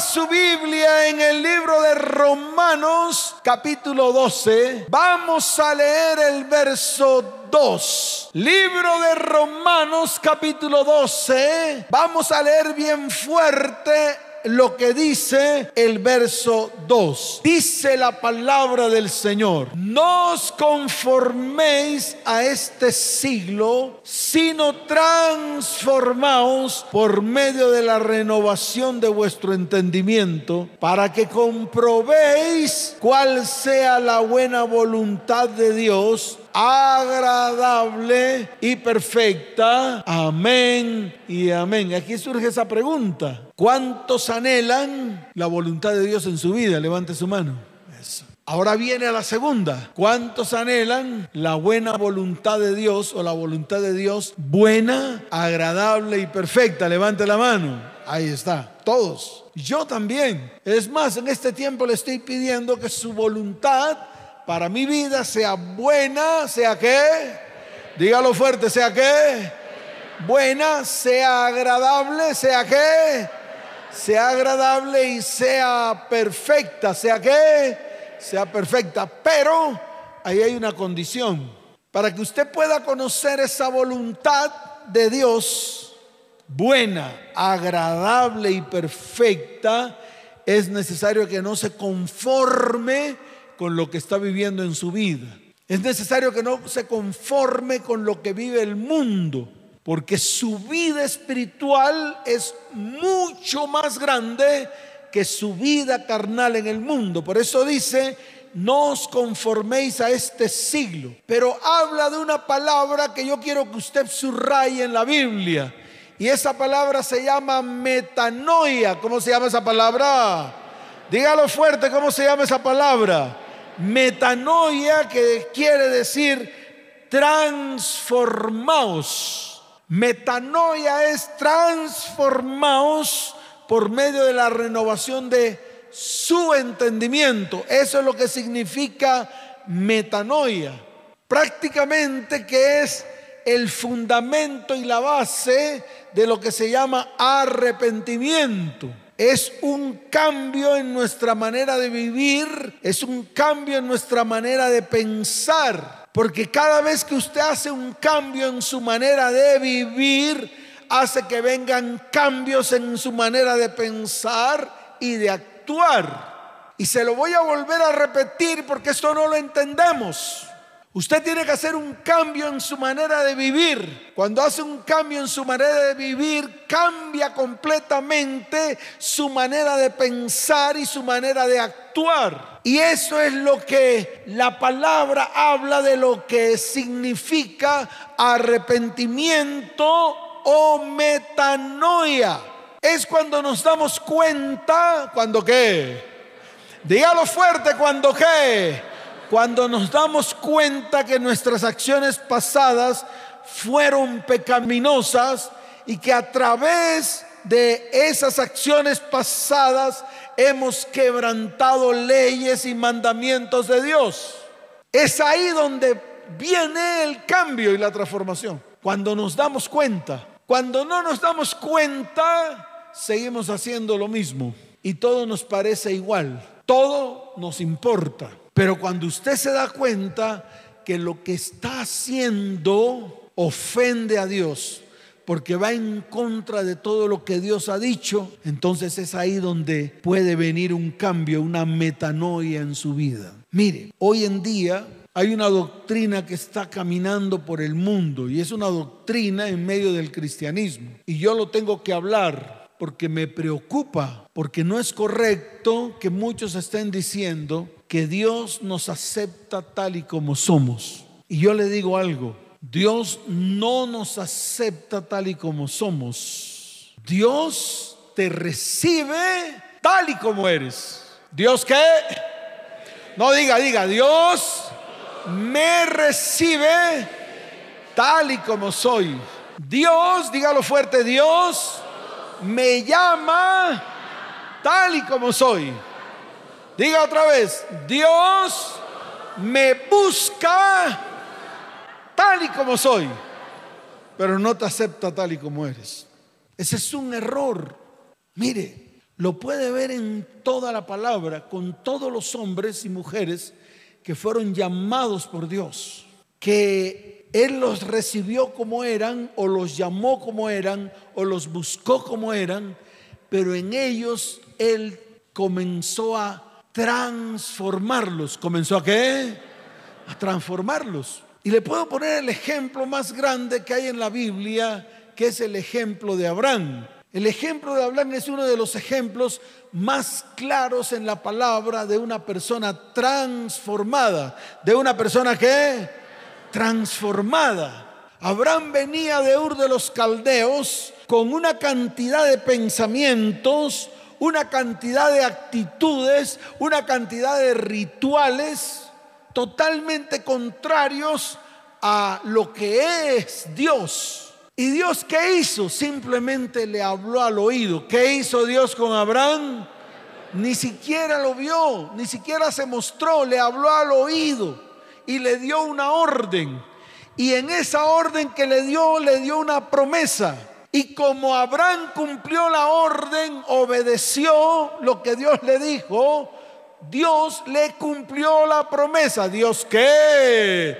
Su Biblia en el libro de Romanos capítulo 12. Vamos a leer el verso 2. Libro de Romanos capítulo 12. Vamos a leer bien fuerte lo que dice el verso 2. Dice la palabra del Señor, no os conforméis a este siglo, sino transformaos por medio de la renovación de vuestro entendimiento, para que comprobéis cuál sea la buena voluntad de Dios agradable y perfecta. Amén y amén. Aquí surge esa pregunta. ¿Cuántos anhelan la voluntad de Dios en su vida? Levante su mano. Eso. Ahora viene a la segunda. ¿Cuántos anhelan la buena voluntad de Dios o la voluntad de Dios buena, agradable y perfecta? Levante la mano. Ahí está. Todos. Yo también. Es más, en este tiempo le estoy pidiendo que su voluntad para mi vida sea buena, sea que, dígalo fuerte, sea que, buena, sea agradable, sea que, sea agradable y sea perfecta, sea que, sea perfecta. Pero ahí hay una condición. Para que usted pueda conocer esa voluntad de Dios, buena, agradable y perfecta, es necesario que no se conforme con lo que está viviendo en su vida. Es necesario que no se conforme con lo que vive el mundo, porque su vida espiritual es mucho más grande que su vida carnal en el mundo. Por eso dice, no os conforméis a este siglo. Pero habla de una palabra que yo quiero que usted subraye en la Biblia. Y esa palabra se llama metanoia. ¿Cómo se llama esa palabra? Dígalo fuerte, ¿cómo se llama esa palabra? Metanoia, que quiere decir transformaos. Metanoia es transformaos por medio de la renovación de su entendimiento. Eso es lo que significa metanoia. Prácticamente que es el fundamento y la base de lo que se llama arrepentimiento es un cambio en nuestra manera de vivir, es un cambio en nuestra manera de pensar. Porque cada vez que usted hace un cambio en su manera de vivir, hace que vengan cambios en su manera de pensar y de actuar. Y se lo voy a volver a repetir porque esto no lo entendemos. Usted tiene que hacer un cambio en su manera de vivir. Cuando hace un cambio en su manera de vivir, cambia completamente su manera de pensar y su manera de actuar. Y eso es lo que la palabra habla de lo que significa arrepentimiento o metanoia. Es cuando nos damos cuenta, cuando qué. Dígalo fuerte, cuando qué cuando nos damos cuenta que nuestras acciones pasadas fueron pecaminosas y que a través de esas acciones pasadas hemos quebrantado leyes y mandamientos de Dios. Es ahí donde viene el cambio y la transformación. Cuando nos damos cuenta, cuando no nos damos cuenta, seguimos haciendo lo mismo y todo nos parece igual, todo nos importa. Pero cuando usted se da cuenta que lo que está haciendo ofende a Dios, porque va en contra de todo lo que Dios ha dicho, entonces es ahí donde puede venir un cambio, una metanoia en su vida. Mire, hoy en día hay una doctrina que está caminando por el mundo y es una doctrina en medio del cristianismo. Y yo lo tengo que hablar porque me preocupa, porque no es correcto que muchos estén diciendo que Dios nos acepta tal y como somos. Y yo le digo algo, Dios no nos acepta tal y como somos. Dios te recibe tal y como eres. ¿Dios qué? No diga, diga, Dios me recibe tal y como soy. Dios, dígalo fuerte, Dios me llama tal y como soy. Diga otra vez, Dios me busca tal y como soy, pero no te acepta tal y como eres. Ese es un error. Mire, lo puede ver en toda la palabra, con todos los hombres y mujeres que fueron llamados por Dios, que Él los recibió como eran, o los llamó como eran, o los buscó como eran, pero en ellos Él comenzó a transformarlos. ¿Comenzó a qué? A transformarlos. Y le puedo poner el ejemplo más grande que hay en la Biblia, que es el ejemplo de Abraham. El ejemplo de Abraham es uno de los ejemplos más claros en la palabra de una persona transformada, de una persona que transformada. Abraham venía de Ur de los Caldeos con una cantidad de pensamientos, una cantidad de actitudes, una cantidad de rituales totalmente contrarios a lo que es Dios. ¿Y Dios qué hizo? Simplemente le habló al oído. ¿Qué hizo Dios con Abraham? Ni siquiera lo vio, ni siquiera se mostró, le habló al oído y le dio una orden. Y en esa orden que le dio, le dio una promesa. Y como Abraham cumplió la orden, obedeció lo que Dios le dijo, Dios le cumplió la promesa. ¿Dios qué?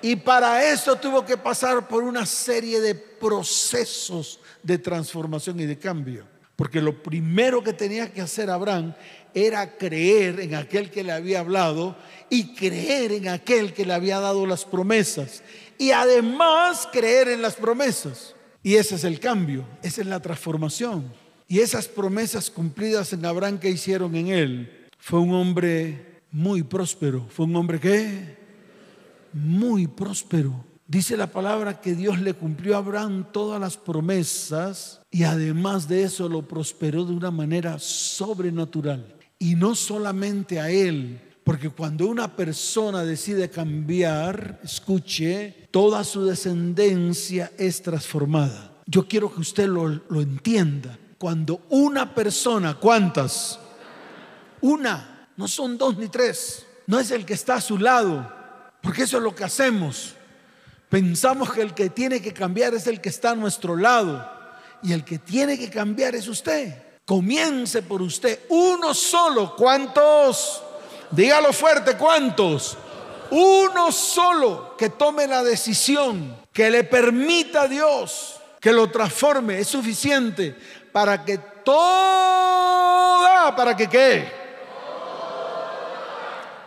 Y para eso tuvo que pasar por una serie de procesos de transformación y de cambio. Porque lo primero que tenía que hacer Abraham era creer en aquel que le había hablado y creer en aquel que le había dado las promesas. Y además creer en las promesas. Y ese es el cambio, esa es la transformación. Y esas promesas cumplidas en Abraham que hicieron en él, fue un hombre muy próspero. Fue un hombre que muy próspero. Dice la palabra que Dios le cumplió a Abraham todas las promesas y además de eso lo prosperó de una manera sobrenatural. Y no solamente a él, porque cuando una persona decide cambiar, escuche, toda su descendencia es transformada. Yo quiero que usted lo, lo entienda. Cuando una persona, ¿cuántas? Una, no son dos ni tres, no es el que está a su lado, porque eso es lo que hacemos. Pensamos que el que tiene que cambiar es el que está a nuestro lado. Y el que tiene que cambiar es usted. Comience por usted. Uno solo. ¿Cuántos? Dígalo fuerte. ¿Cuántos? Uno solo que tome la decisión, que le permita a Dios que lo transforme. Es suficiente para que toda, para que qué?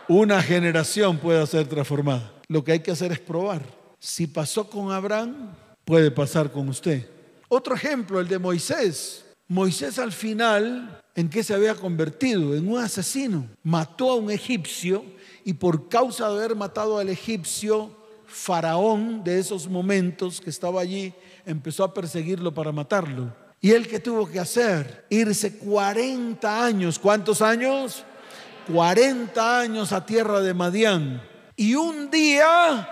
una generación pueda ser transformada. Lo que hay que hacer es probar. Si pasó con Abraham, puede pasar con usted. Otro ejemplo, el de Moisés. Moisés al final, ¿en qué se había convertido? En un asesino. Mató a un egipcio y por causa de haber matado al egipcio, Faraón de esos momentos que estaba allí, empezó a perseguirlo para matarlo. ¿Y él qué tuvo que hacer? Irse 40 años. ¿Cuántos años? 40 años a tierra de Madián. Y un día,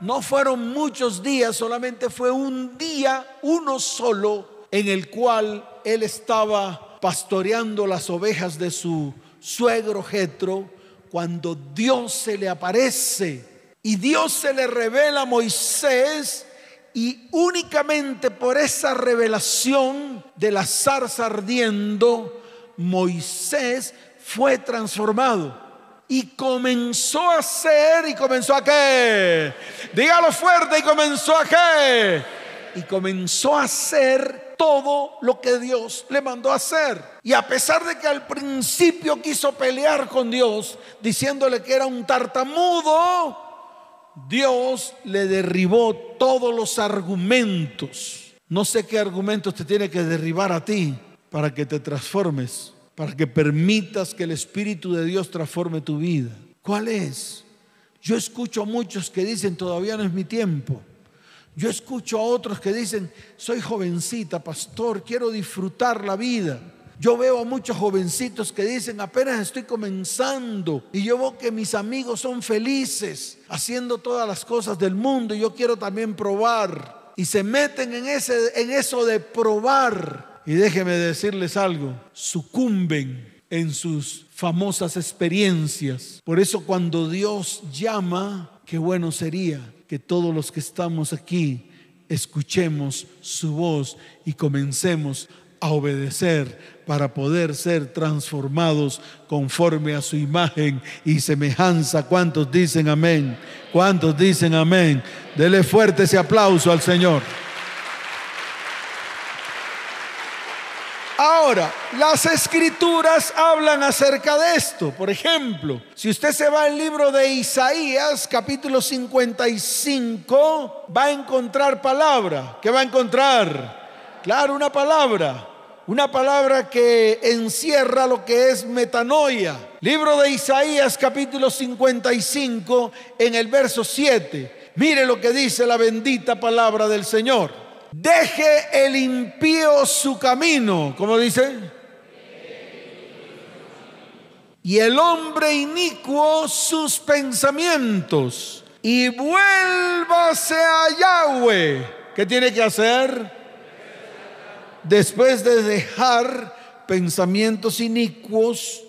no fueron muchos días, solamente fue un día, uno solo, en el cual él estaba pastoreando las ovejas de su suegro Jetro, cuando Dios se le aparece y Dios se le revela a Moisés y únicamente por esa revelación de la zarza ardiendo, Moisés fue transformado y comenzó a ser y comenzó a qué? Dígalo fuerte y comenzó a qué? Y comenzó a hacer todo lo que Dios le mandó hacer. Y a pesar de que al principio quiso pelear con Dios, diciéndole que era un tartamudo, Dios le derribó todos los argumentos. No sé qué argumentos te tiene que derribar a ti para que te transformes para que permitas que el Espíritu de Dios transforme tu vida. ¿Cuál es? Yo escucho a muchos que dicen, todavía no es mi tiempo. Yo escucho a otros que dicen, soy jovencita, pastor, quiero disfrutar la vida. Yo veo a muchos jovencitos que dicen, apenas estoy comenzando y yo veo que mis amigos son felices haciendo todas las cosas del mundo y yo quiero también probar. Y se meten en, ese, en eso de probar y déjeme decirles algo, sucumben en sus famosas experiencias. Por eso cuando Dios llama, qué bueno sería que todos los que estamos aquí escuchemos su voz y comencemos a obedecer para poder ser transformados conforme a su imagen y semejanza. ¿Cuántos dicen amén? ¿Cuántos dicen amén? Dele fuerte ese aplauso al Señor. Ahora, las escrituras hablan acerca de esto. Por ejemplo, si usted se va al libro de Isaías, capítulo 55, va a encontrar palabra. ¿Qué va a encontrar? Claro, una palabra. Una palabra que encierra lo que es metanoia. Libro de Isaías, capítulo 55, en el verso 7. Mire lo que dice la bendita palabra del Señor. Deje el impío su camino, como dice. Y el hombre inicuo sus pensamientos. Y vuélvase a Yahweh. ¿Qué tiene que hacer? Después de dejar pensamientos inicuos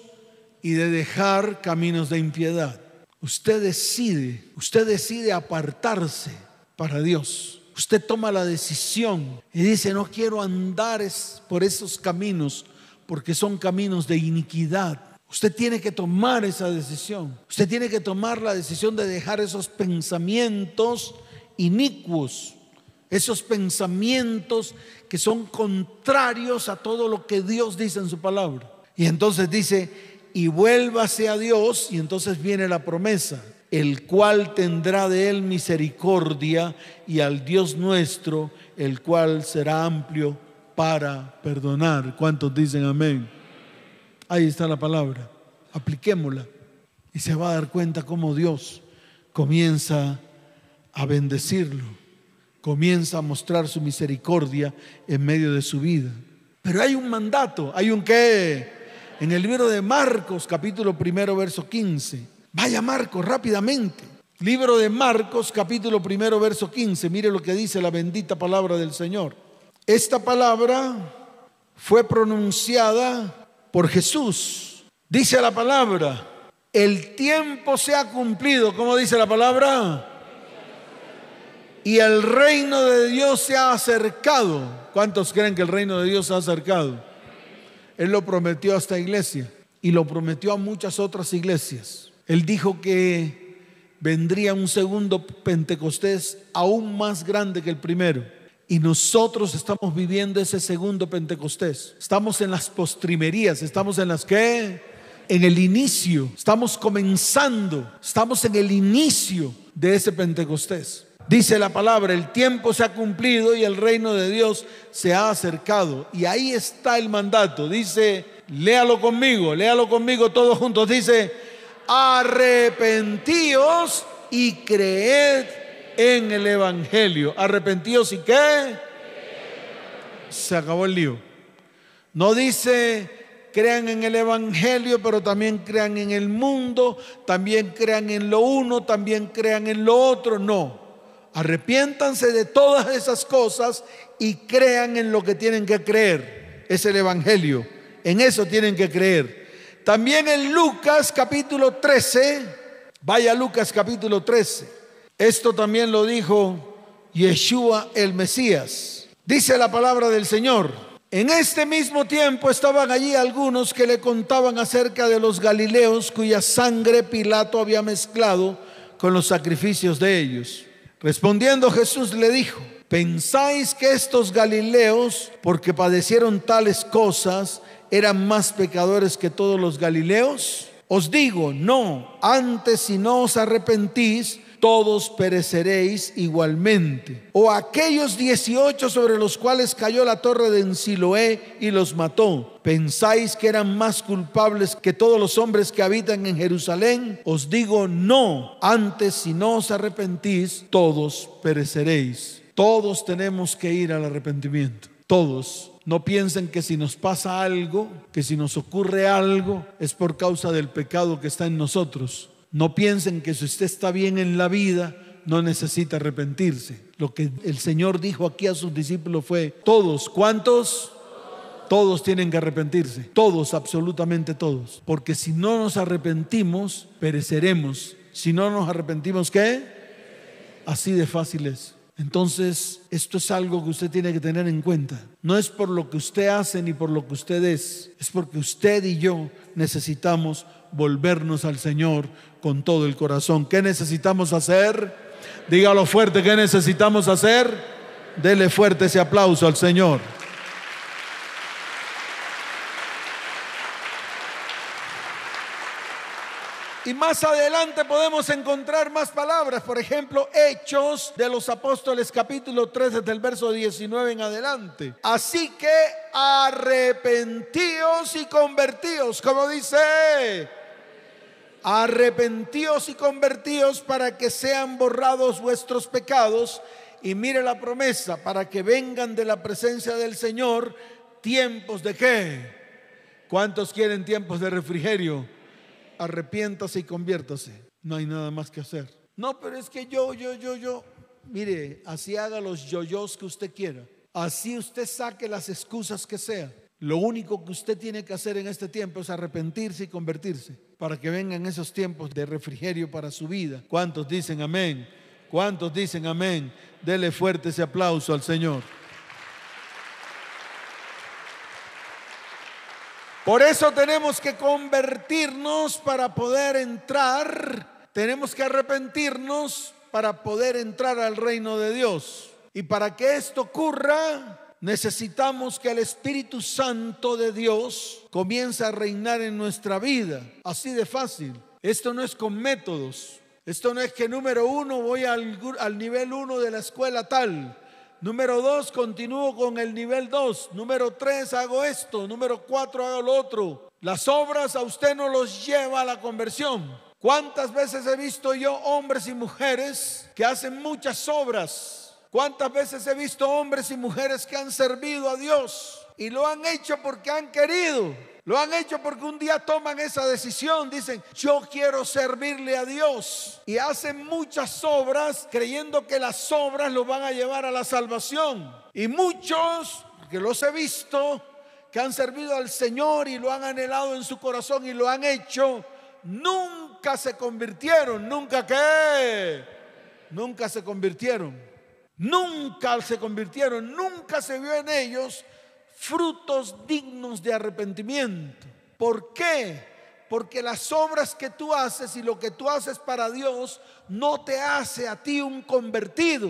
y de dejar caminos de impiedad. Usted decide, usted decide apartarse para Dios. Usted toma la decisión y dice, no quiero andar por esos caminos porque son caminos de iniquidad. Usted tiene que tomar esa decisión. Usted tiene que tomar la decisión de dejar esos pensamientos inicuos, esos pensamientos que son contrarios a todo lo que Dios dice en su palabra. Y entonces dice, y vuélvase a Dios, y entonces viene la promesa el cual tendrá de él misericordia, y al Dios nuestro, el cual será amplio para perdonar. ¿Cuántos dicen amén? Ahí está la palabra. Apliquémosla. Y se va a dar cuenta cómo Dios comienza a bendecirlo, comienza a mostrar su misericordia en medio de su vida. Pero hay un mandato, hay un qué. En el libro de Marcos, capítulo primero, verso 15 Vaya Marcos rápidamente. Libro de Marcos, capítulo primero, verso 15. Mire lo que dice la bendita palabra del Señor. Esta palabra fue pronunciada por Jesús. Dice la palabra, el tiempo se ha cumplido. ¿Cómo dice la palabra? Y el reino de Dios se ha acercado. ¿Cuántos creen que el reino de Dios se ha acercado? Él lo prometió a esta iglesia y lo prometió a muchas otras iglesias. Él dijo que vendría un segundo Pentecostés aún más grande que el primero. Y nosotros estamos viviendo ese segundo Pentecostés. Estamos en las postrimerías, estamos en las que, en el inicio, estamos comenzando, estamos en el inicio de ese Pentecostés. Dice la palabra, el tiempo se ha cumplido y el reino de Dios se ha acercado. Y ahí está el mandato. Dice, léalo conmigo, léalo conmigo todos juntos. Dice, arrepentíos y creed en el Evangelio. Arrepentíos y qué? Se acabó el lío. No dice crean en el Evangelio, pero también crean en el mundo, también crean en lo uno, también crean en lo otro. No. Arrepiéntanse de todas esas cosas y crean en lo que tienen que creer. Es el Evangelio. En eso tienen que creer. También en Lucas capítulo 13, vaya Lucas capítulo 13, esto también lo dijo Yeshua el Mesías. Dice la palabra del Señor. En este mismo tiempo estaban allí algunos que le contaban acerca de los galileos cuya sangre Pilato había mezclado con los sacrificios de ellos. Respondiendo Jesús le dijo, ¿pensáis que estos galileos, porque padecieron tales cosas, eran más pecadores que todos los galileos? Os digo, no, antes si no os arrepentís, todos pereceréis igualmente. O aquellos 18 sobre los cuales cayó la torre de Ensiloé y los mató, ¿pensáis que eran más culpables que todos los hombres que habitan en Jerusalén? Os digo, no, antes si no os arrepentís, todos pereceréis. Todos tenemos que ir al arrepentimiento, todos no piensen que si nos pasa algo, que si nos ocurre algo, es por causa del pecado que está en nosotros. No piensen que si usted está bien en la vida, no necesita arrepentirse. Lo que el Señor dijo aquí a sus discípulos fue, todos, ¿cuántos? Todos tienen que arrepentirse, todos, absolutamente todos. Porque si no nos arrepentimos, pereceremos. Si no nos arrepentimos, ¿qué? Así de fácil es. Entonces, esto es algo que usted tiene que tener en cuenta. No es por lo que usted hace ni por lo que usted es, es porque usted y yo necesitamos volvernos al Señor con todo el corazón. ¿Qué necesitamos hacer? Dígalo fuerte, ¿qué necesitamos hacer? Dele fuerte ese aplauso al Señor. Y más adelante podemos encontrar más palabras, por ejemplo, Hechos de los Apóstoles capítulo 3 desde el verso 19 en adelante. Así que arrepentíos y convertíos, como dice, arrepentíos y convertíos para que sean borrados vuestros pecados. Y mire la promesa, para que vengan de la presencia del Señor tiempos de qué. ¿Cuántos quieren tiempos de refrigerio? Arrepiéntase y conviértase. No hay nada más que hacer. No, pero es que yo, yo, yo, yo. Mire, así haga los yoyos que usted quiera. Así usted saque las excusas que sea. Lo único que usted tiene que hacer en este tiempo es arrepentirse y convertirse para que vengan esos tiempos de refrigerio para su vida. ¿Cuántos dicen amén? ¿Cuántos dicen amén? Dele fuerte ese aplauso al Señor. Por eso tenemos que convertirnos para poder entrar, tenemos que arrepentirnos para poder entrar al reino de Dios. Y para que esto ocurra, necesitamos que el Espíritu Santo de Dios comience a reinar en nuestra vida. Así de fácil. Esto no es con métodos. Esto no es que número uno voy al, al nivel uno de la escuela tal. Número dos, continúo con el nivel dos. Número tres, hago esto. Número cuatro, hago lo otro. Las obras a usted no los lleva a la conversión. ¿Cuántas veces he visto yo hombres y mujeres que hacen muchas obras? ¿Cuántas veces he visto hombres y mujeres que han servido a Dios y lo han hecho porque han querido? Lo han hecho porque un día toman esa decisión, dicen, yo quiero servirle a Dios. Y hacen muchas obras creyendo que las obras lo van a llevar a la salvación. Y muchos, que los he visto, que han servido al Señor y lo han anhelado en su corazón y lo han hecho, nunca se convirtieron, nunca qué, nunca se convirtieron, nunca se convirtieron, nunca se vio en ellos frutos dignos de arrepentimiento. ¿Por qué? Porque las obras que tú haces y lo que tú haces para Dios no te hace a ti un convertido.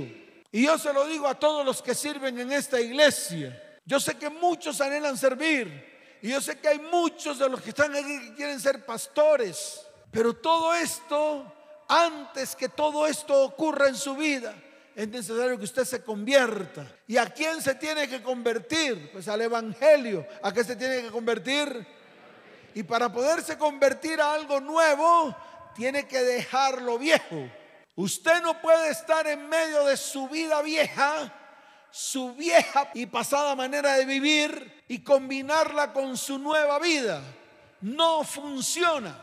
Y yo se lo digo a todos los que sirven en esta iglesia. Yo sé que muchos anhelan servir. Y yo sé que hay muchos de los que están aquí que quieren ser pastores. Pero todo esto, antes que todo esto ocurra en su vida, es necesario que usted se convierta. ¿Y a quién se tiene que convertir? Pues al Evangelio. ¿A qué se tiene que convertir? Y para poderse convertir a algo nuevo, tiene que dejar lo viejo. Usted no puede estar en medio de su vida vieja, su vieja y pasada manera de vivir y combinarla con su nueva vida. No funciona.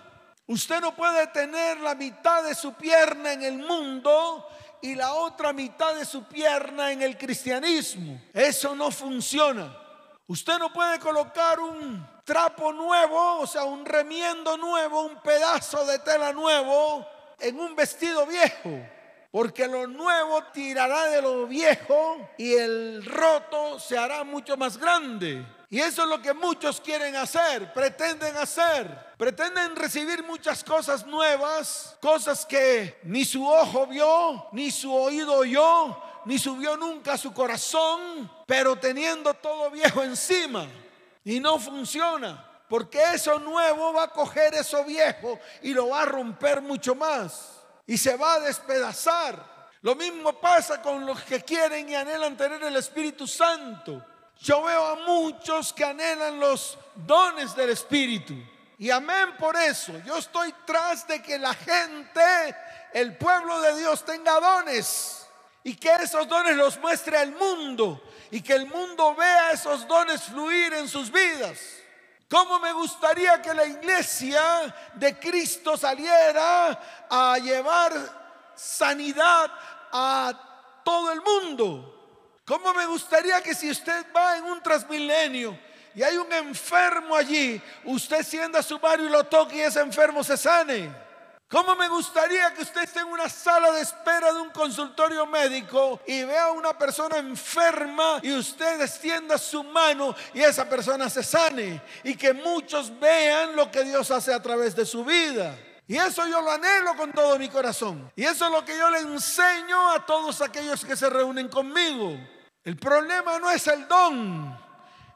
Usted no puede tener la mitad de su pierna en el mundo y la otra mitad de su pierna en el cristianismo. Eso no funciona. Usted no puede colocar un trapo nuevo, o sea, un remiendo nuevo, un pedazo de tela nuevo en un vestido viejo. Porque lo nuevo tirará de lo viejo y el roto se hará mucho más grande. Y eso es lo que muchos quieren hacer, pretenden hacer. Pretenden recibir muchas cosas nuevas, cosas que ni su ojo vio, ni su oído oyó, ni subió nunca a su corazón, pero teniendo todo viejo encima. Y no funciona. Porque eso nuevo va a coger eso viejo y lo va a romper mucho más. Y se va a despedazar. Lo mismo pasa con los que quieren y anhelan tener el Espíritu Santo. Yo veo a muchos que anhelan los dones del Espíritu. Y amén por eso. Yo estoy tras de que la gente, el pueblo de Dios tenga dones. Y que esos dones los muestre al mundo. Y que el mundo vea esos dones fluir en sus vidas. ¿Cómo me gustaría que la iglesia de Cristo saliera a llevar sanidad a todo el mundo? ¿Cómo me gustaría que si usted va en un transmilenio y hay un enfermo allí, usted sienda su barrio y lo toque y ese enfermo se sane? ¿Cómo me gustaría que usted esté en una sala de espera de un consultorio médico y vea a una persona enferma y usted extienda su mano y esa persona se sane y que muchos vean lo que Dios hace a través de su vida? Y eso yo lo anhelo con todo mi corazón. Y eso es lo que yo le enseño a todos aquellos que se reúnen conmigo. El problema no es el don,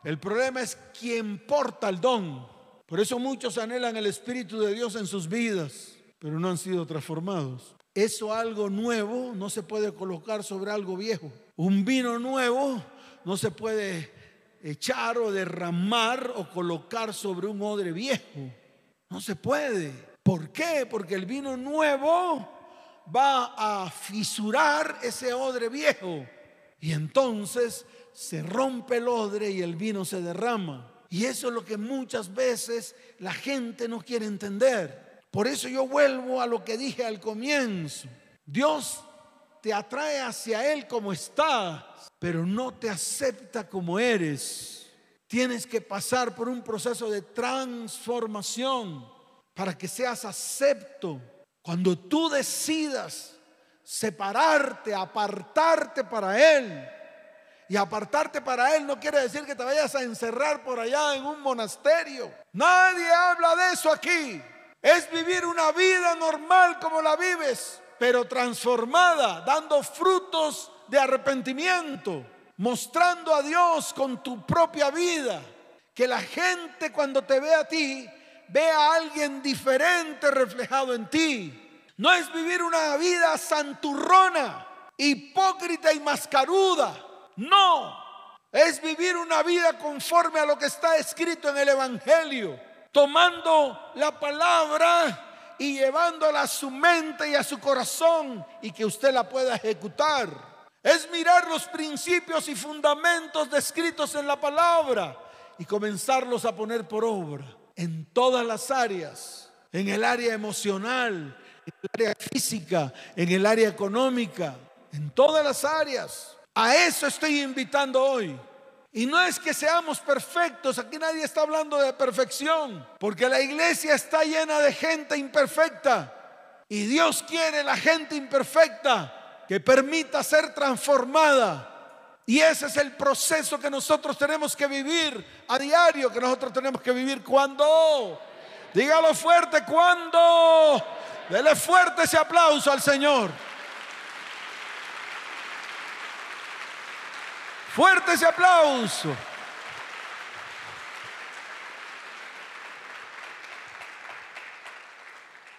el problema es quien porta el don. Por eso muchos anhelan el Espíritu de Dios en sus vidas pero no han sido transformados. Eso algo nuevo no se puede colocar sobre algo viejo. Un vino nuevo no se puede echar o derramar o colocar sobre un odre viejo. No se puede. ¿Por qué? Porque el vino nuevo va a fisurar ese odre viejo. Y entonces se rompe el odre y el vino se derrama. Y eso es lo que muchas veces la gente no quiere entender. Por eso yo vuelvo a lo que dije al comienzo. Dios te atrae hacia Él como estás, pero no te acepta como eres. Tienes que pasar por un proceso de transformación para que seas acepto. Cuando tú decidas separarte, apartarte para Él, y apartarte para Él no quiere decir que te vayas a encerrar por allá en un monasterio. Nadie habla de eso aquí. Es vivir una vida normal como la vives, pero transformada, dando frutos de arrepentimiento, mostrando a Dios con tu propia vida. Que la gente cuando te ve a ti, vea a alguien diferente reflejado en ti. No es vivir una vida santurrona, hipócrita y mascaruda. No, es vivir una vida conforme a lo que está escrito en el Evangelio tomando la palabra y llevándola a su mente y a su corazón y que usted la pueda ejecutar. Es mirar los principios y fundamentos descritos en la palabra y comenzarlos a poner por obra en todas las áreas, en el área emocional, en el área física, en el área económica, en todas las áreas. A eso estoy invitando hoy. Y no es que seamos perfectos, aquí nadie está hablando de perfección, porque la iglesia está llena de gente imperfecta. Y Dios quiere la gente imperfecta que permita ser transformada. Y ese es el proceso que nosotros tenemos que vivir a diario, que nosotros tenemos que vivir cuando. Dígalo fuerte, cuando. Dele fuerte ese aplauso al Señor. Fuerte ese aplauso.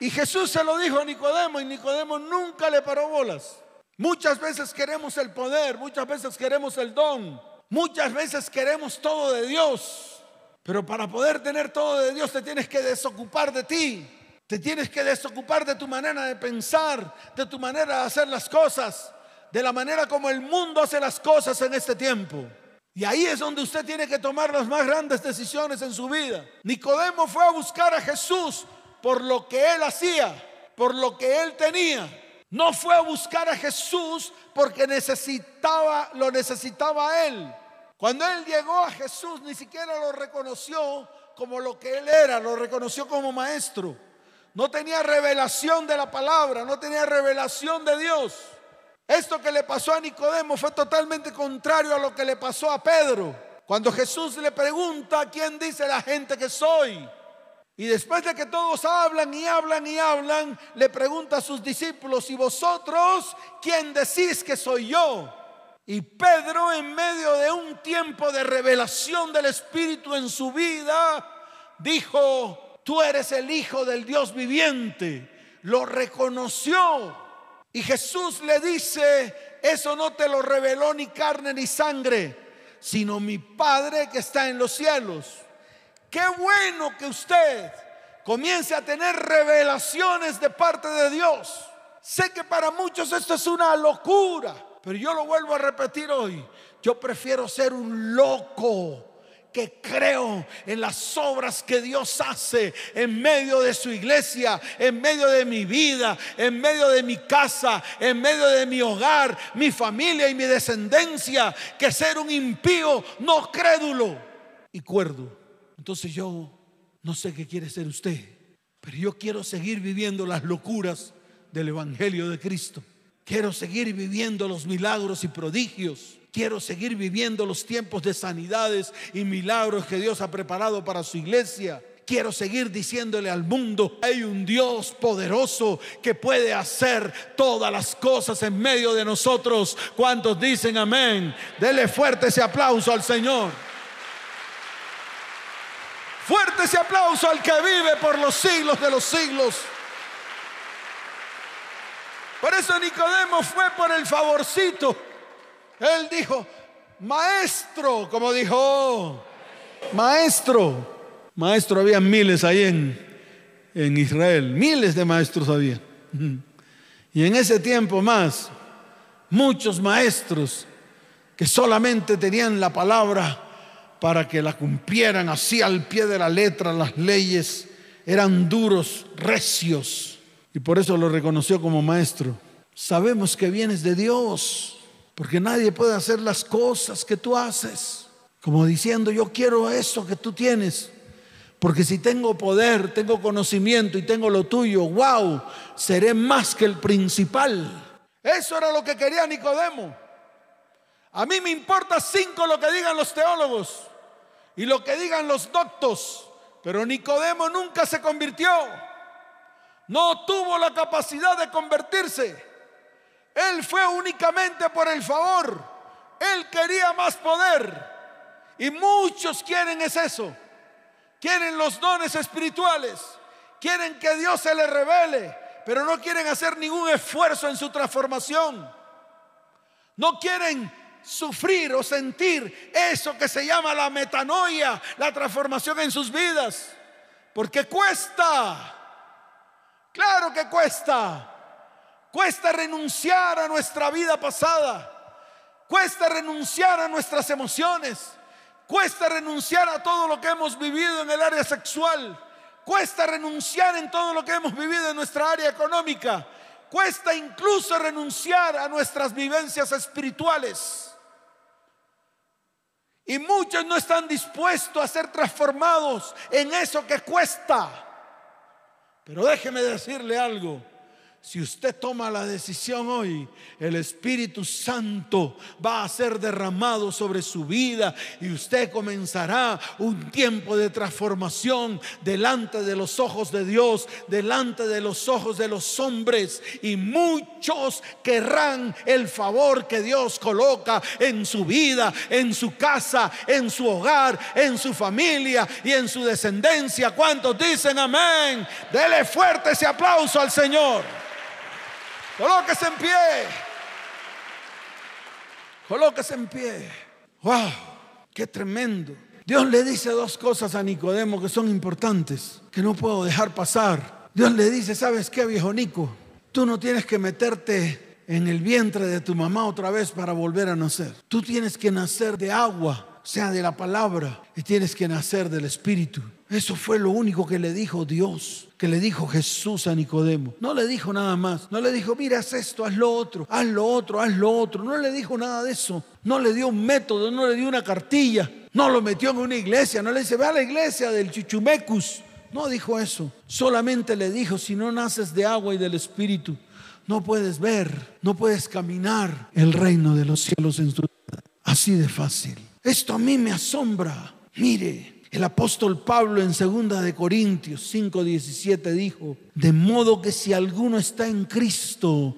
Y Jesús se lo dijo a Nicodemo y Nicodemo nunca le paró bolas. Muchas veces queremos el poder, muchas veces queremos el don, muchas veces queremos todo de Dios. Pero para poder tener todo de Dios te tienes que desocupar de ti. Te tienes que desocupar de tu manera de pensar, de tu manera de hacer las cosas de la manera como el mundo hace las cosas en este tiempo. Y ahí es donde usted tiene que tomar las más grandes decisiones en su vida. Nicodemo fue a buscar a Jesús por lo que él hacía, por lo que él tenía. No fue a buscar a Jesús porque necesitaba, lo necesitaba a él. Cuando él llegó a Jesús ni siquiera lo reconoció como lo que él era, lo reconoció como maestro. No tenía revelación de la palabra, no tenía revelación de Dios. Esto que le pasó a Nicodemo fue totalmente contrario a lo que le pasó a Pedro. Cuando Jesús le pregunta, ¿quién dice la gente que soy? Y después de que todos hablan y hablan y hablan, le pregunta a sus discípulos, ¿y vosotros quién decís que soy yo? Y Pedro, en medio de un tiempo de revelación del Espíritu en su vida, dijo, tú eres el Hijo del Dios viviente. Lo reconoció y Jesús le dice, eso no te lo reveló ni carne ni sangre, sino mi Padre que está en los cielos. Qué bueno que usted comience a tener revelaciones de parte de Dios. Sé que para muchos esto es una locura, pero yo lo vuelvo a repetir hoy. Yo prefiero ser un loco que creo en las obras que Dios hace en medio de su iglesia, en medio de mi vida, en medio de mi casa, en medio de mi hogar, mi familia y mi descendencia, que ser un impío, no crédulo y cuerdo. Entonces yo no sé qué quiere ser usted. Pero yo quiero seguir viviendo las locuras del Evangelio de Cristo. Quiero seguir viviendo los milagros y prodigios. Quiero seguir viviendo los tiempos de sanidades y milagros que Dios ha preparado para su iglesia. Quiero seguir diciéndole al mundo, hay un Dios poderoso que puede hacer todas las cosas en medio de nosotros. ¿Cuántos dicen amén? Dele fuerte ese aplauso al Señor. Fuerte ese aplauso al que vive por los siglos de los siglos. Por eso Nicodemo fue por el favorcito. Él dijo, maestro, como dijo, maestro. Maestro, había miles ahí en, en Israel, miles de maestros había. Y en ese tiempo más, muchos maestros que solamente tenían la palabra para que la cumplieran así al pie de la letra, las leyes eran duros, recios, y por eso lo reconoció como maestro. Sabemos que vienes de Dios, porque nadie puede hacer las cosas que tú haces, como diciendo, yo quiero eso que tú tienes. Porque si tengo poder, tengo conocimiento y tengo lo tuyo, wow, seré más que el principal. Eso era lo que quería Nicodemo. A mí me importa cinco lo que digan los teólogos y lo que digan los doctos, pero Nicodemo nunca se convirtió. No tuvo la capacidad de convertirse. Él fue únicamente por el favor. Él quería más poder. Y muchos quieren es eso quieren los dones espirituales, quieren que Dios se les revele, pero no quieren hacer ningún esfuerzo en su transformación. No quieren sufrir o sentir eso que se llama la metanoia, la transformación en sus vidas, porque cuesta. Claro que cuesta. Cuesta renunciar a nuestra vida pasada. Cuesta renunciar a nuestras emociones. Cuesta renunciar a todo lo que hemos vivido en el área sexual. Cuesta renunciar en todo lo que hemos vivido en nuestra área económica. Cuesta incluso renunciar a nuestras vivencias espirituales. Y muchos no están dispuestos a ser transformados en eso que cuesta. Pero déjeme decirle algo. Si usted toma la decisión hoy, el Espíritu Santo va a ser derramado sobre su vida y usted comenzará un tiempo de transformación delante de los ojos de Dios, delante de los ojos de los hombres y muchos querrán el favor que Dios coloca en su vida, en su casa, en su hogar, en su familia y en su descendencia. ¿Cuántos dicen amén? Dele fuerte ese aplauso al Señor. Colóquese en pie. Colóquese en pie. ¡Wow! ¡Qué tremendo! Dios le dice dos cosas a Nicodemo que son importantes, que no puedo dejar pasar. Dios le dice, ¿sabes qué, viejo Nico? Tú no tienes que meterte en el vientre de tu mamá otra vez para volver a nacer. Tú tienes que nacer de agua, sea, de la palabra, y tienes que nacer del Espíritu. Eso fue lo único que le dijo Dios, que le dijo Jesús a Nicodemo. No le dijo nada más. No le dijo, mira, haz esto, haz lo otro, haz lo otro, haz lo otro. No le dijo nada de eso. No le dio un método, no le dio una cartilla. No lo metió en una iglesia. No le dice, ve a la iglesia del Chichumecus. No dijo eso. Solamente le dijo, si no naces de agua y del Espíritu, no puedes ver, no puedes caminar el reino de los cielos en su vida. Así de fácil. Esto a mí me asombra. Mire, el apóstol Pablo en 2 de Corintios 5:17 dijo, "De modo que si alguno está en Cristo,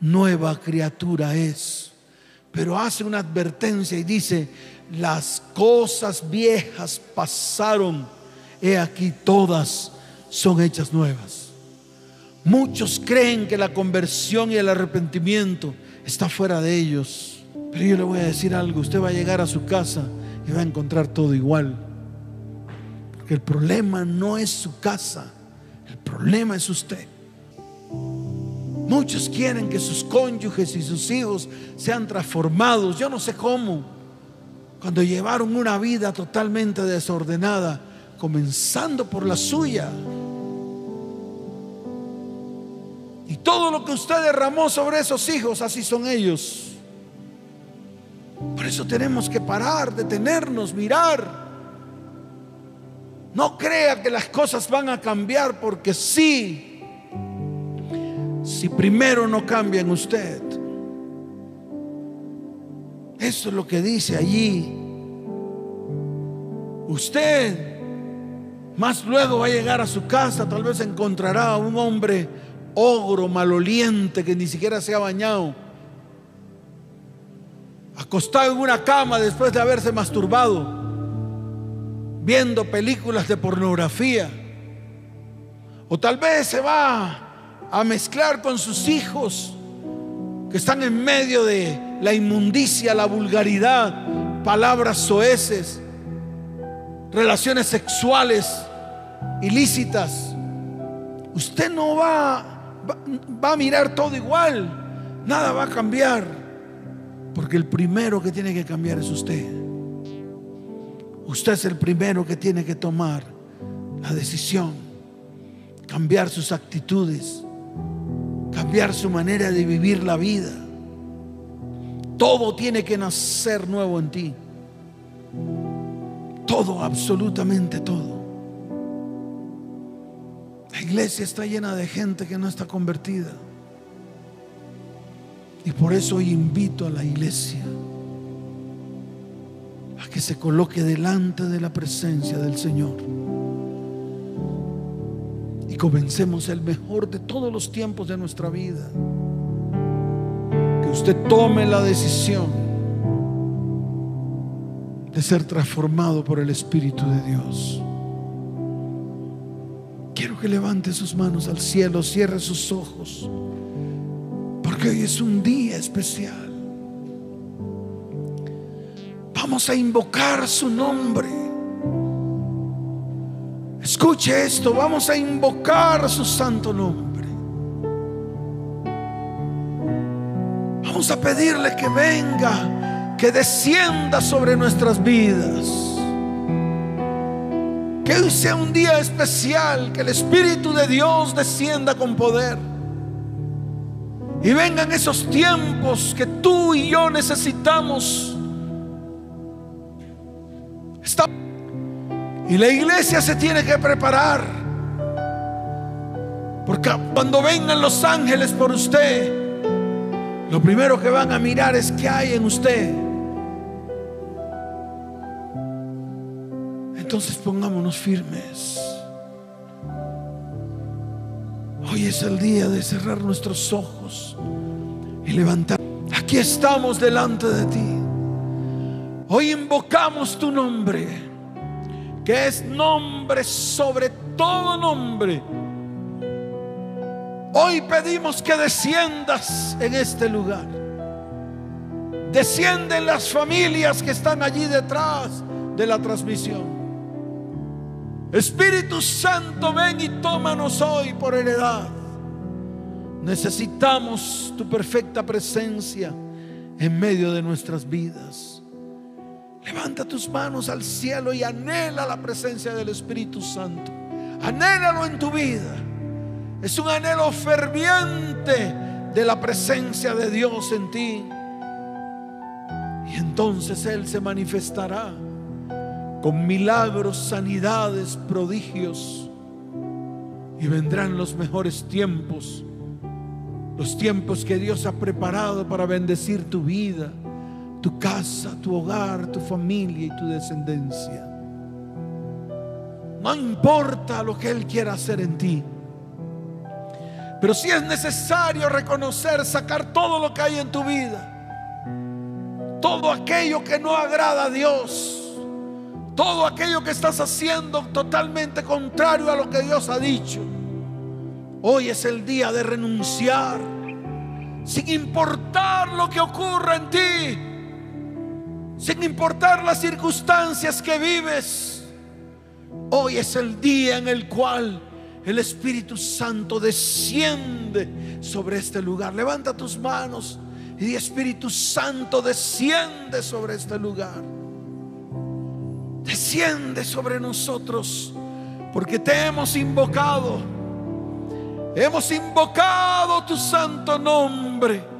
nueva criatura es." Pero hace una advertencia y dice, "Las cosas viejas pasaron, he aquí todas son hechas nuevas." Muchos creen que la conversión y el arrepentimiento está fuera de ellos. Pero yo le voy a decir algo, usted va a llegar a su casa y va a encontrar todo igual. El problema no es su casa, el problema es usted. Muchos quieren que sus cónyuges y sus hijos sean transformados, yo no sé cómo, cuando llevaron una vida totalmente desordenada, comenzando por la suya. Y todo lo que usted derramó sobre esos hijos, así son ellos. Por eso tenemos que parar, detenernos, mirar No crea que las cosas van a cambiar porque sí, si primero no cambia en usted. Eso es lo que dice allí. Usted más luego va a llegar a su casa, tal vez encontrará a un hombre ogro, maloliente, que ni siquiera se ha bañado, acostado en una cama después de haberse masturbado, viendo películas de pornografía. O tal vez se va a mezclar con sus hijos que están en medio de la inmundicia, la vulgaridad, palabras soeces, relaciones sexuales ilícitas. Usted no va, va, a mirar todo igual, nada va a cambiar, porque el primero que tiene que cambiar es usted. Usted es el primero que tiene que tomar la decisión, cambiar sus actitudes, cambiar su manera de vivir la vida. Todo tiene que nacer nuevo en ti. Todo, absolutamente todo. La iglesia está llena de gente que no está convertida. Y por eso hoy invito a la iglesia a que se coloque delante de la presencia del Señor. Y comencemos el mejor de todos los tiempos de nuestra vida. Que usted tome la decisión de ser transformado por el Espíritu de Dios. Quiero que levante sus manos al cielo, cierre sus ojos, porque hoy es un día especial. Vamos a invocar su nombre. Escuche esto, vamos a invocar su santo nombre. Vamos a pedirle que venga, que descienda sobre nuestras vidas. Que hoy sea un día especial, que el Espíritu de Dios descienda con poder. Y vengan esos tiempos que tú y yo necesitamos y la iglesia se tiene que preparar. Porque cuando vengan los ángeles por usted, lo primero que van a mirar es qué hay en usted. Entonces pongámonos firmes. Hoy es el día de cerrar nuestros ojos y levantar. Aquí estamos delante de ti. Hoy invocamos tu nombre, que es nombre sobre todo nombre. Hoy pedimos que desciendas en este lugar. Descienden las familias que están allí detrás de la transmisión. Espíritu Santo, ven y tómanos hoy por heredad. Necesitamos tu perfecta presencia en medio de nuestras vidas. Levanta tus manos al cielo y anhela la presencia del Espíritu Santo. Anhélalo en tu vida. Es un anhelo ferviente de la presencia de Dios en ti. Y entonces Él se manifestará con milagros, sanidades, prodigios. Y vendrán los mejores tiempos. Los tiempos que Dios ha preparado para bendecir tu vida tu casa, tu hogar, tu familia y tu descendencia. No importa lo que Él quiera hacer en ti. Pero si es necesario reconocer, sacar todo lo que hay en tu vida. Todo aquello que no agrada a Dios. Todo aquello que estás haciendo totalmente contrario a lo que Dios ha dicho. Hoy es el día de renunciar. Sin importar lo que ocurra en ti sin importar las circunstancias que vives. Hoy es el día en el cual el Espíritu Santo desciende sobre este lugar. Levanta tus manos y Espíritu Santo desciende sobre este lugar. Desciende sobre nosotros porque te hemos invocado. Hemos invocado tu santo nombre.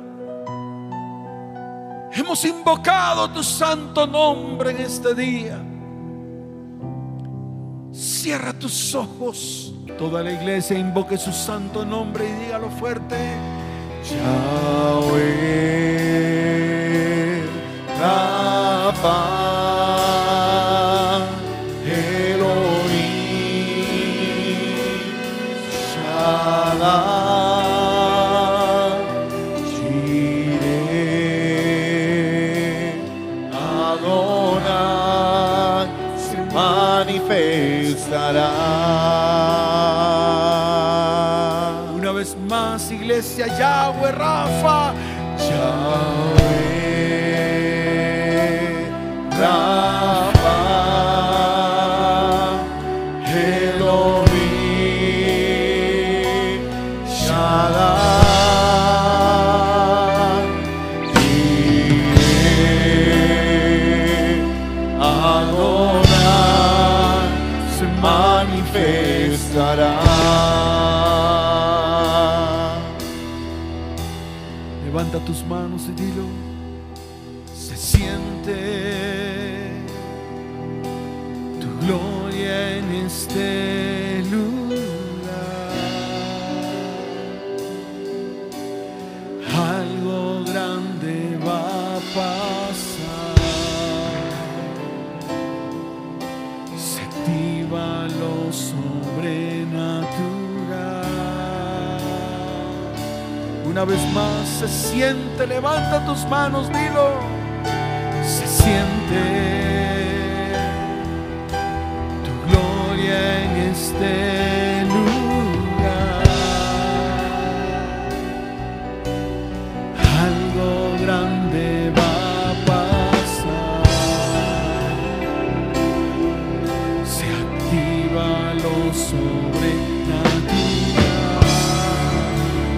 Hemos invocado tu santo nombre en este día. Cierra tus ojos. Toda la iglesia invoque su santo nombre y dígalo fuerte. Yahweh, Yahweh Rafa. Yahweh, Rafa, Elohim, se manifestará. Levanta tus manos y dilo. Se siente tu gloria en este Una vez más se siente, levanta tus manos, dilo. Se siente tu gloria en este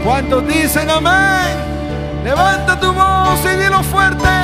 ¿Cuántos dicen amén? Levanta tu voz y dilo fuerte.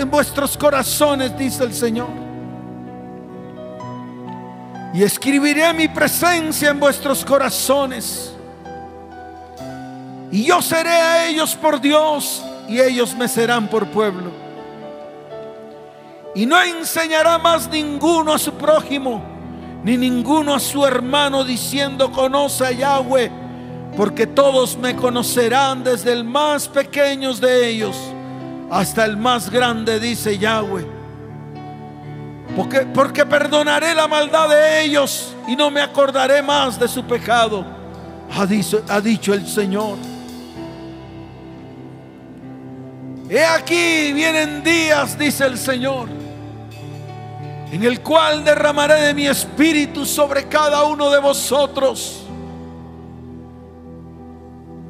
En, vuestros corazones, dice el Señor. Y escribiré mi presencia en vuestros corazones. Y yo seré a ellos por Dios y ellos me serán por pueblo. Y no enseñará más ninguno a su prójimo, ni ninguno a su hermano diciendo conoce a Yahweh, porque todos me conocerán desde el más pequeño de ellos hasta el más grande, dice Yahweh. Porque, porque perdonaré la maldad de ellos y no me acordaré más de su pecado, ha dicho, ha dicho el Señor. He aquí vienen días, dice el Señor, en el cual derramaré de mi espíritu sobre cada uno de vosotros.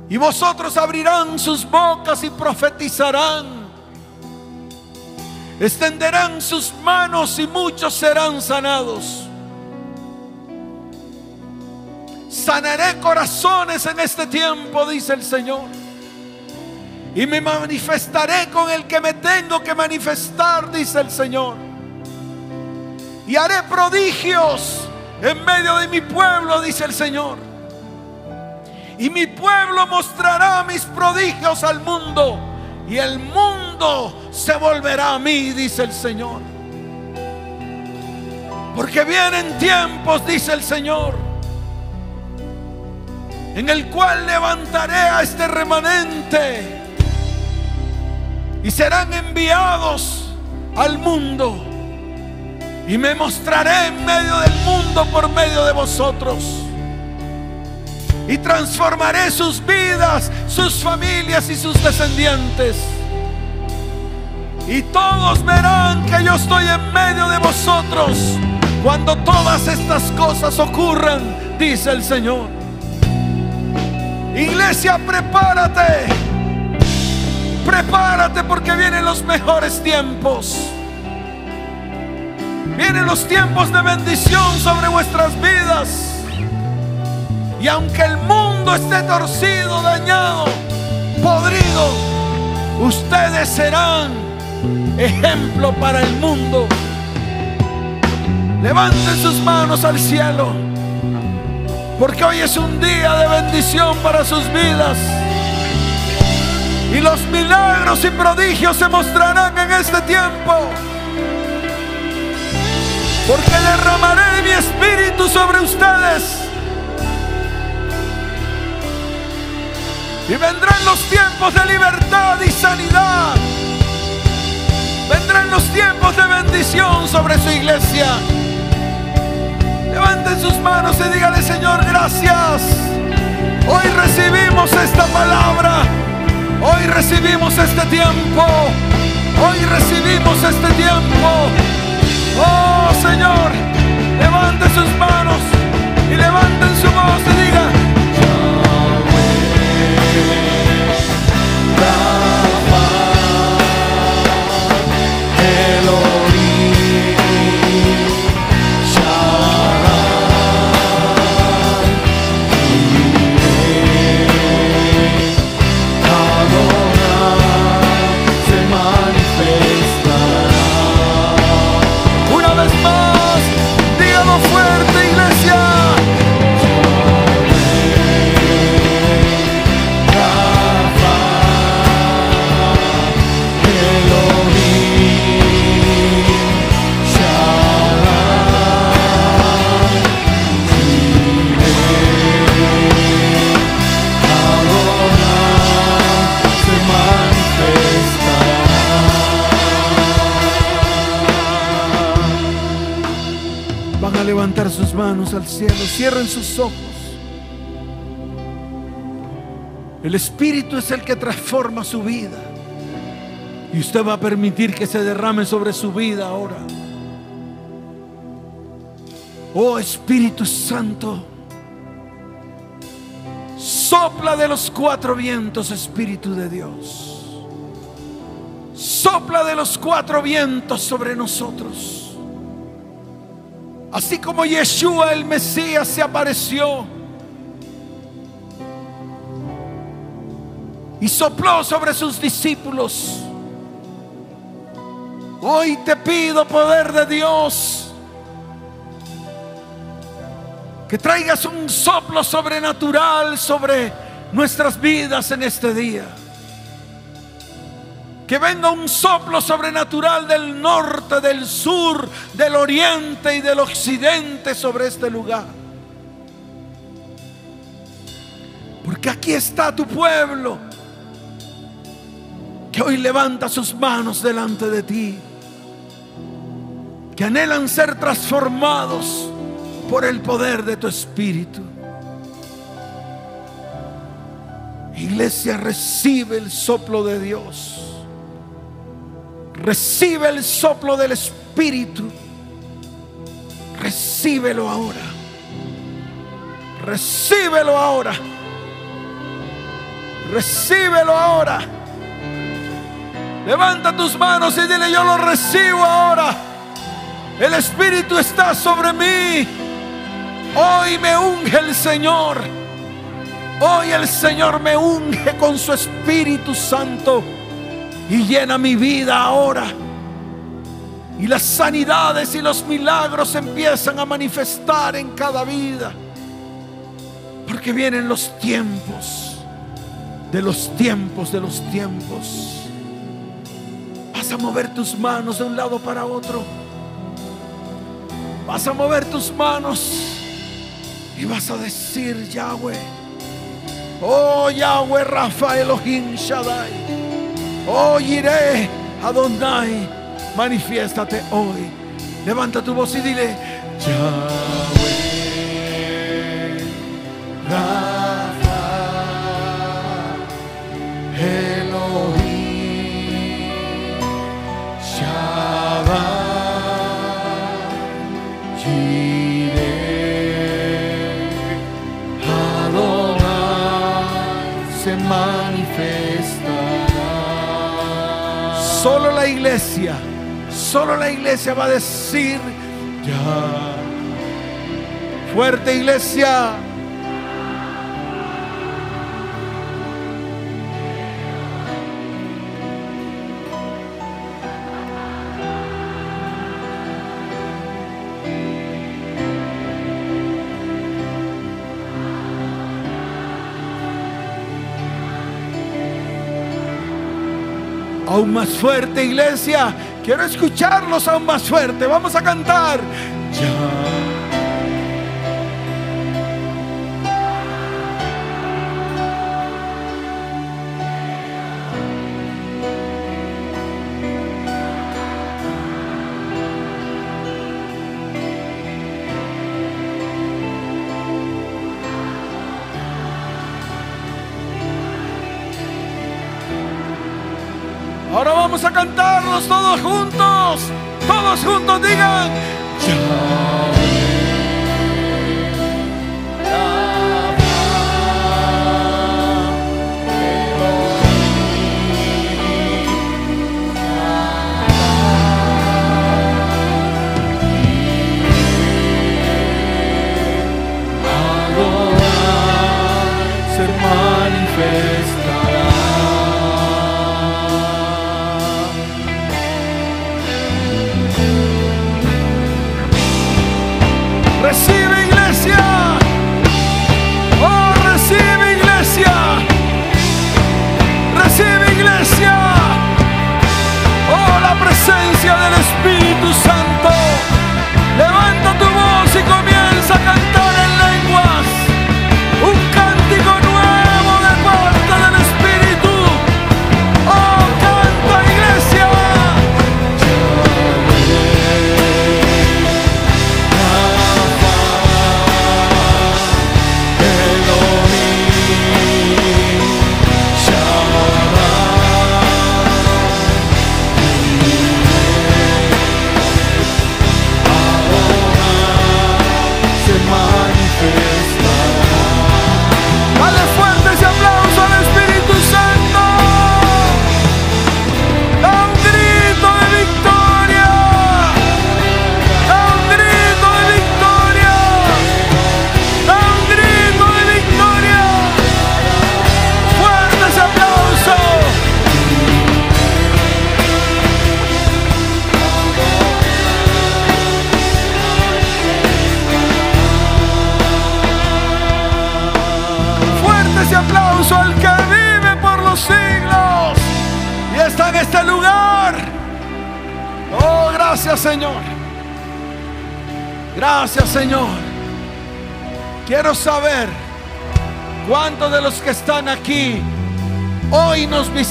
Y vosotros abrirán sus bocas y profetizarán. Extenderán sus manos y muchos serán sanados. Sanaré corazones en este tiempo, dice el Señor. Y me manifestaré con el que me tengo que manifestar, dice el Señor. y haré prodigios en medio de mi pueblo, dice el Señor. Y mi pueblo mostrará mis prodigios al mundo y el mundo se volverá a mí, dice el Señor. Porque vienen tiempos, dice el Señor, en el cual levantaré a este remanente y serán enviados al mundo. Y me mostraré en medio del mundo por medio de vosotros. Y transformaré sus vidas, sus familias y sus descendientes. Y todos verán que yo estoy en medio de vosotros cuando todas estas cosas ocurran, dice el Señor. Iglesia, prepárate. Prepárate porque vienen los mejores tiempos. Vienen los tiempos de bendición sobre vuestras vidas. Y aunque el mundo esté torcido, dañado, podrido, ustedes serán ejemplo para el mundo. Levanten sus manos al cielo, porque hoy es un día de bendición para sus vidas. Y los milagros y prodigios se mostrarán en este tiempo. Porque derramaré mi espíritu sobre ustedes. Y vendrán los tiempos de libertad y sanidad. Vendrán los tiempos de bendición sobre su iglesia. Levanten sus manos y díganle, Señor, gracias. Hoy recibimos esta palabra. Hoy recibimos este tiempo. Hoy recibimos este tiempo. Oh Señor, levanten sus manos y levanten su voz y digan, manos al cielo, cierren sus ojos. El Espíritu es el que transforma su vida. Y usted va a permitir que se derrame sobre su vida ahora. Oh Espíritu Santo, sopla de los cuatro vientos, Espíritu de Dios. Sopla de los cuatro vientos sobre nosotros. Así como Yeshua el Mesías se apareció y sopló sobre sus discípulos. Hoy te pido, poder de Dios, que traigas un soplo sobrenatural sobre nuestras vidas en este día. Que venga un soplo sobrenatural del norte, del sur, del oriente y del occidente sobre este lugar. Porque aquí está tu pueblo, que hoy levanta sus manos delante de ti, que anhelan ser transformados por el poder de tu espíritu. Iglesia, recibe el soplo de Dios. Recibe el soplo del Espíritu. Recíbelo ahora. Recíbelo ahora. Recíbelo ahora. Levanta tus manos y dile, yo lo recibo ahora. El Espíritu está sobre mí. Hoy me unge el Señor. Hoy el Señor me unge con su Espíritu Santo y llena mi vida ahora. Y las sanidades y los milagros empiezan a manifestar en cada vida. Porque vienen los tiempos, de los tiempos, de los tiempos. Vas a mover tus manos de un lado para otro. Vas a mover tus manos y vas a decir, Yahweh, oh Yahweh Rafa Elohim Shaddai, oh Yireh Adonai, manifiéstate hoy. Levanta tu voz y dile, Yahweh Solo la iglesia, solo la iglesia va a decir ya. Fuerte iglesia. Aún más fuerte, iglesia. Quiero escucharlos aún más fuerte. Vamos a cantar. Cantarlos todos juntos. Todos juntos digan.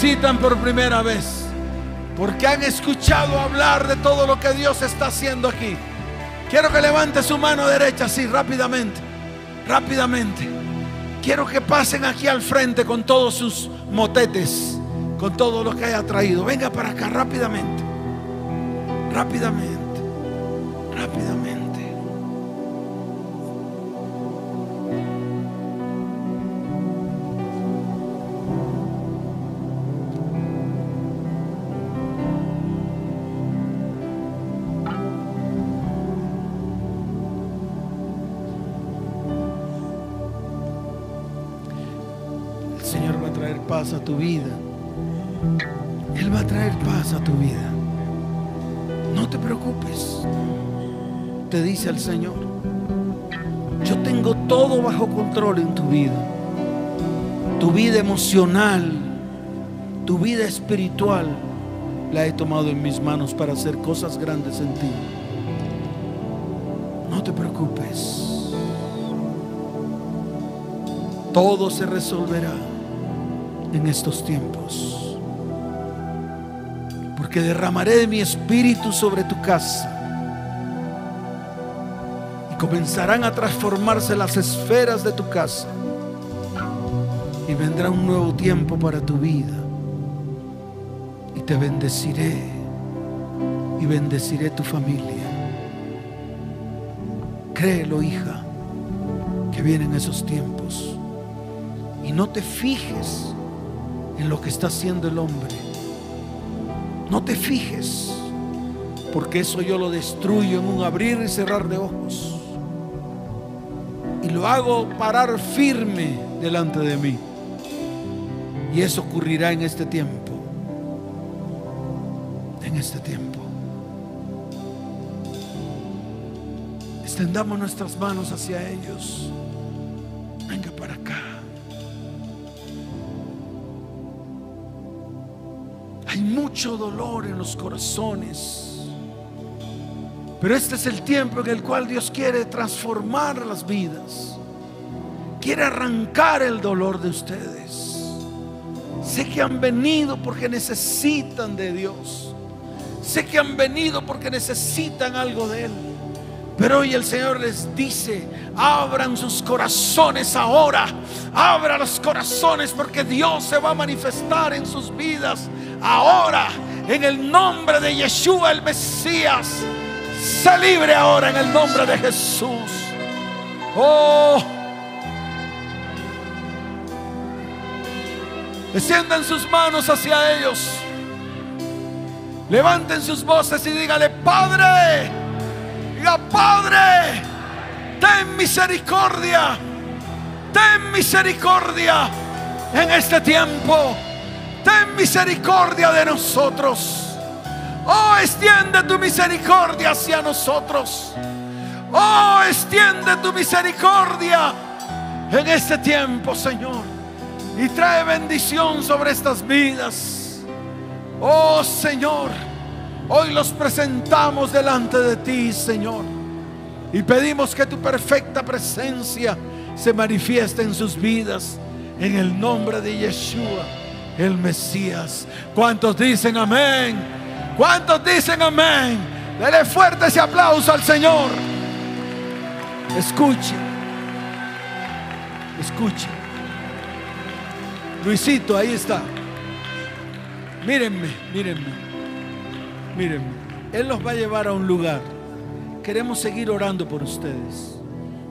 Visitan por primera vez. Porque han escuchado hablar de todo lo que Dios está haciendo aquí. Quiero que levante su mano derecha así rápidamente. Rápidamente. Quiero que pasen aquí al frente con todos sus motetes, con todo lo que haya traído. Venga para acá rápidamente. Rápidamente. Rápidamente. A tu vida. Él va a traer paz a tu vida. No te preocupes, te dice el Señor. Yo tengo todo bajo control en tu vida. Tu vida emocional, tu vida espiritual, la he tomado en mis manos para hacer cosas grandes en ti. No te preocupes. Todo se resolverá en estos tiempos. Porque derramaré de mi espíritu sobre tu casa. Y comenzarán a transformarse las esferas de tu casa. Y vendrá un nuevo tiempo para tu vida. Y te bendeciré. Y bendeciré tu familia. Créelo, hija, que vienen esos tiempos. Y no te fijes en lo que está haciendo el hombre. No te fijes, porque eso yo lo destruyo en un abrir y cerrar de ojos. Y lo hago parar firme delante de mí. Y eso ocurrirá en este tiempo. En este tiempo. Extendamos nuestras manos hacia ellos. Mucho dolor en los corazones. Pero este es el tiempo en el cual Dios quiere transformar las vidas. Quiere arrancar el dolor de ustedes. Sé que han venido porque necesitan de Dios. Sé que han venido porque necesitan algo de Él. Pero hoy el Señor les dice, abran sus corazones ahora. Abra los corazones porque Dios se va a manifestar en sus vidas ahora. En el nombre de Yeshua el Mesías. Se libre ahora en el nombre de Jesús. Oh. Desciendan sus manos hacia ellos. Levanten sus voces y dígale, Padre, diga, Padre, ten misericordia, ten misericordia en este tiempo, ten misericordia de nosotros. Oh, extiende tu misericordia hacia nosotros. Oh, extiende tu misericordia en este tiempo, Señor. Y trae bendición sobre estas vidas. Oh, Señor. Hoy los presentamos delante de ti, Señor. Y pedimos que tu perfecta presencia se manifieste en sus vidas. En el nombre de Yeshua, el Mesías. ¿Cuántos dicen amén? ¿Cuántos dicen amén? Dele fuerte ese aplauso al Señor. Escuche. Escuche. Luisito, ahí está. Mírenme, mírenme. Mírenme. Él los va a llevar a un lugar. Queremos seguir orando por ustedes.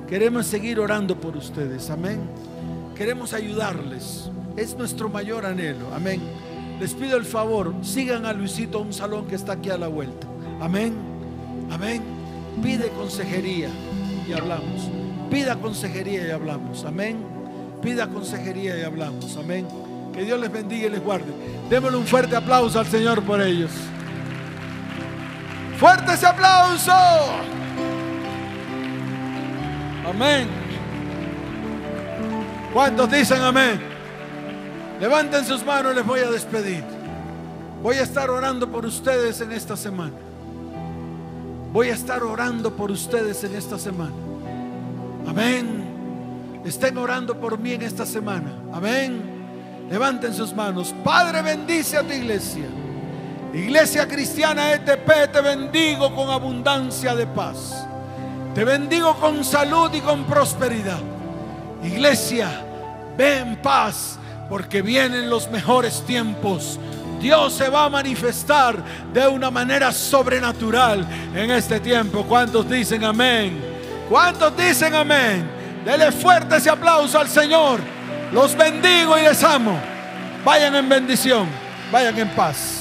Queremos seguir orando por ustedes. Amén. Queremos ayudarles. Es nuestro mayor anhelo. Amén. Les pido el favor, sigan a Luisito a un salón que está aquí a la vuelta. Amén. Amén. Pide consejería y hablamos. Pida consejería y hablamos. Amén. Pida consejería y hablamos. Amén. Que Dios les bendiga y les guarde. Démosle un fuerte aplauso al Señor por ellos. Fuerte ese aplauso. Amén. ¿Cuántos dicen amén? Levanten sus manos, les voy a despedir. Voy a estar orando por ustedes en esta semana. Voy a estar orando por ustedes en esta semana. Amén. Estén orando por mí en esta semana. Amén. Levanten sus manos. Padre, bendice a tu iglesia. Iglesia cristiana ETP, te bendigo con abundancia de paz. Te bendigo con salud y con prosperidad. Iglesia, ve en paz porque vienen los mejores tiempos. Dios se va a manifestar de una manera sobrenatural en este tiempo. ¿Cuántos dicen amén? ¿Cuántos dicen amén? Dele fuerte ese aplauso al Señor. Los bendigo y les amo. Vayan en bendición. Vayan en paz.